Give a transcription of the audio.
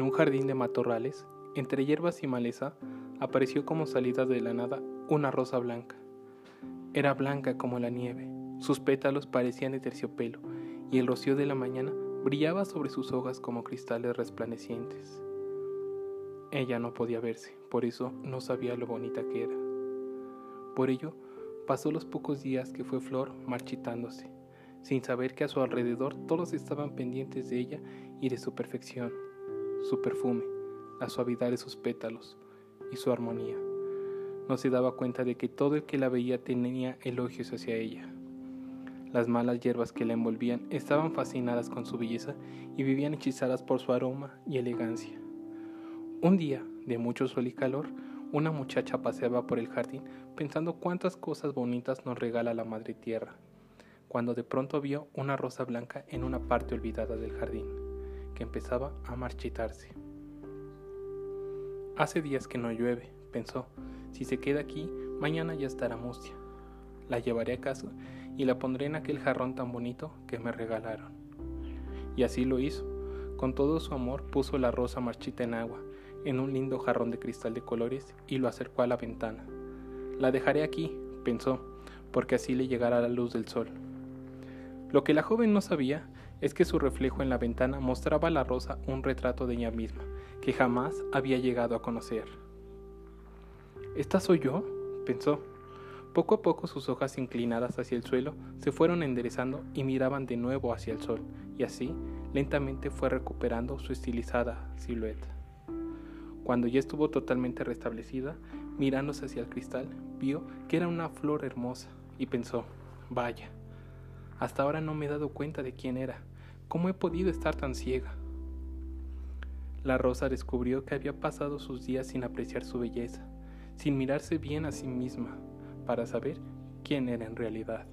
En un jardín de matorrales, entre hierbas y maleza, apareció como salida de la nada una rosa blanca. Era blanca como la nieve, sus pétalos parecían de terciopelo, y el rocío de la mañana brillaba sobre sus hojas como cristales resplandecientes. Ella no podía verse, por eso no sabía lo bonita que era. Por ello, pasó los pocos días que fue Flor marchitándose, sin saber que a su alrededor todos estaban pendientes de ella y de su perfección, su perfume, la suavidad de sus pétalos y su armonía. No se daba cuenta de que todo el que la veía tenía elogios hacia ella. Las malas hierbas que la envolvían estaban fascinadas con su belleza y vivían hechizadas por su aroma y elegancia. Un día, de mucho sol y calor, una muchacha paseaba por el jardín pensando cuántas cosas bonitas nos regala la Madre Tierra, cuando de pronto vio una rosa blanca en una parte olvidada del jardín, que empezaba a marchitarse. Hace días que no llueve, pensó, si se queda aquí, mañana ya estará mustia. La llevaré a casa y la pondré en aquel jarrón tan bonito que me regalaron. Y así lo hizo. Con todo su amor puso la rosa marchita en agua, en un lindo jarrón de cristal de colores y lo acercó a la ventana. La dejaré aquí, pensó, porque así le llegará la luz del sol. Lo que la joven no sabía es que su reflejo en la ventana mostraba a la rosa un retrato de ella misma, que jamás había llegado a conocer. ¿Esta soy yo? pensó. Poco a poco sus hojas inclinadas hacia el suelo se fueron enderezando y miraban de nuevo hacia el sol, y así lentamente fue recuperando su estilizada silueta. Cuando ya estuvo totalmente restablecida, mirándose hacia el cristal, vio que era una flor hermosa y pensó, vaya, hasta ahora no me he dado cuenta de quién era, cómo he podido estar tan ciega. La rosa descubrió que había pasado sus días sin apreciar su belleza, sin mirarse bien a sí misma, para saber quién era en realidad.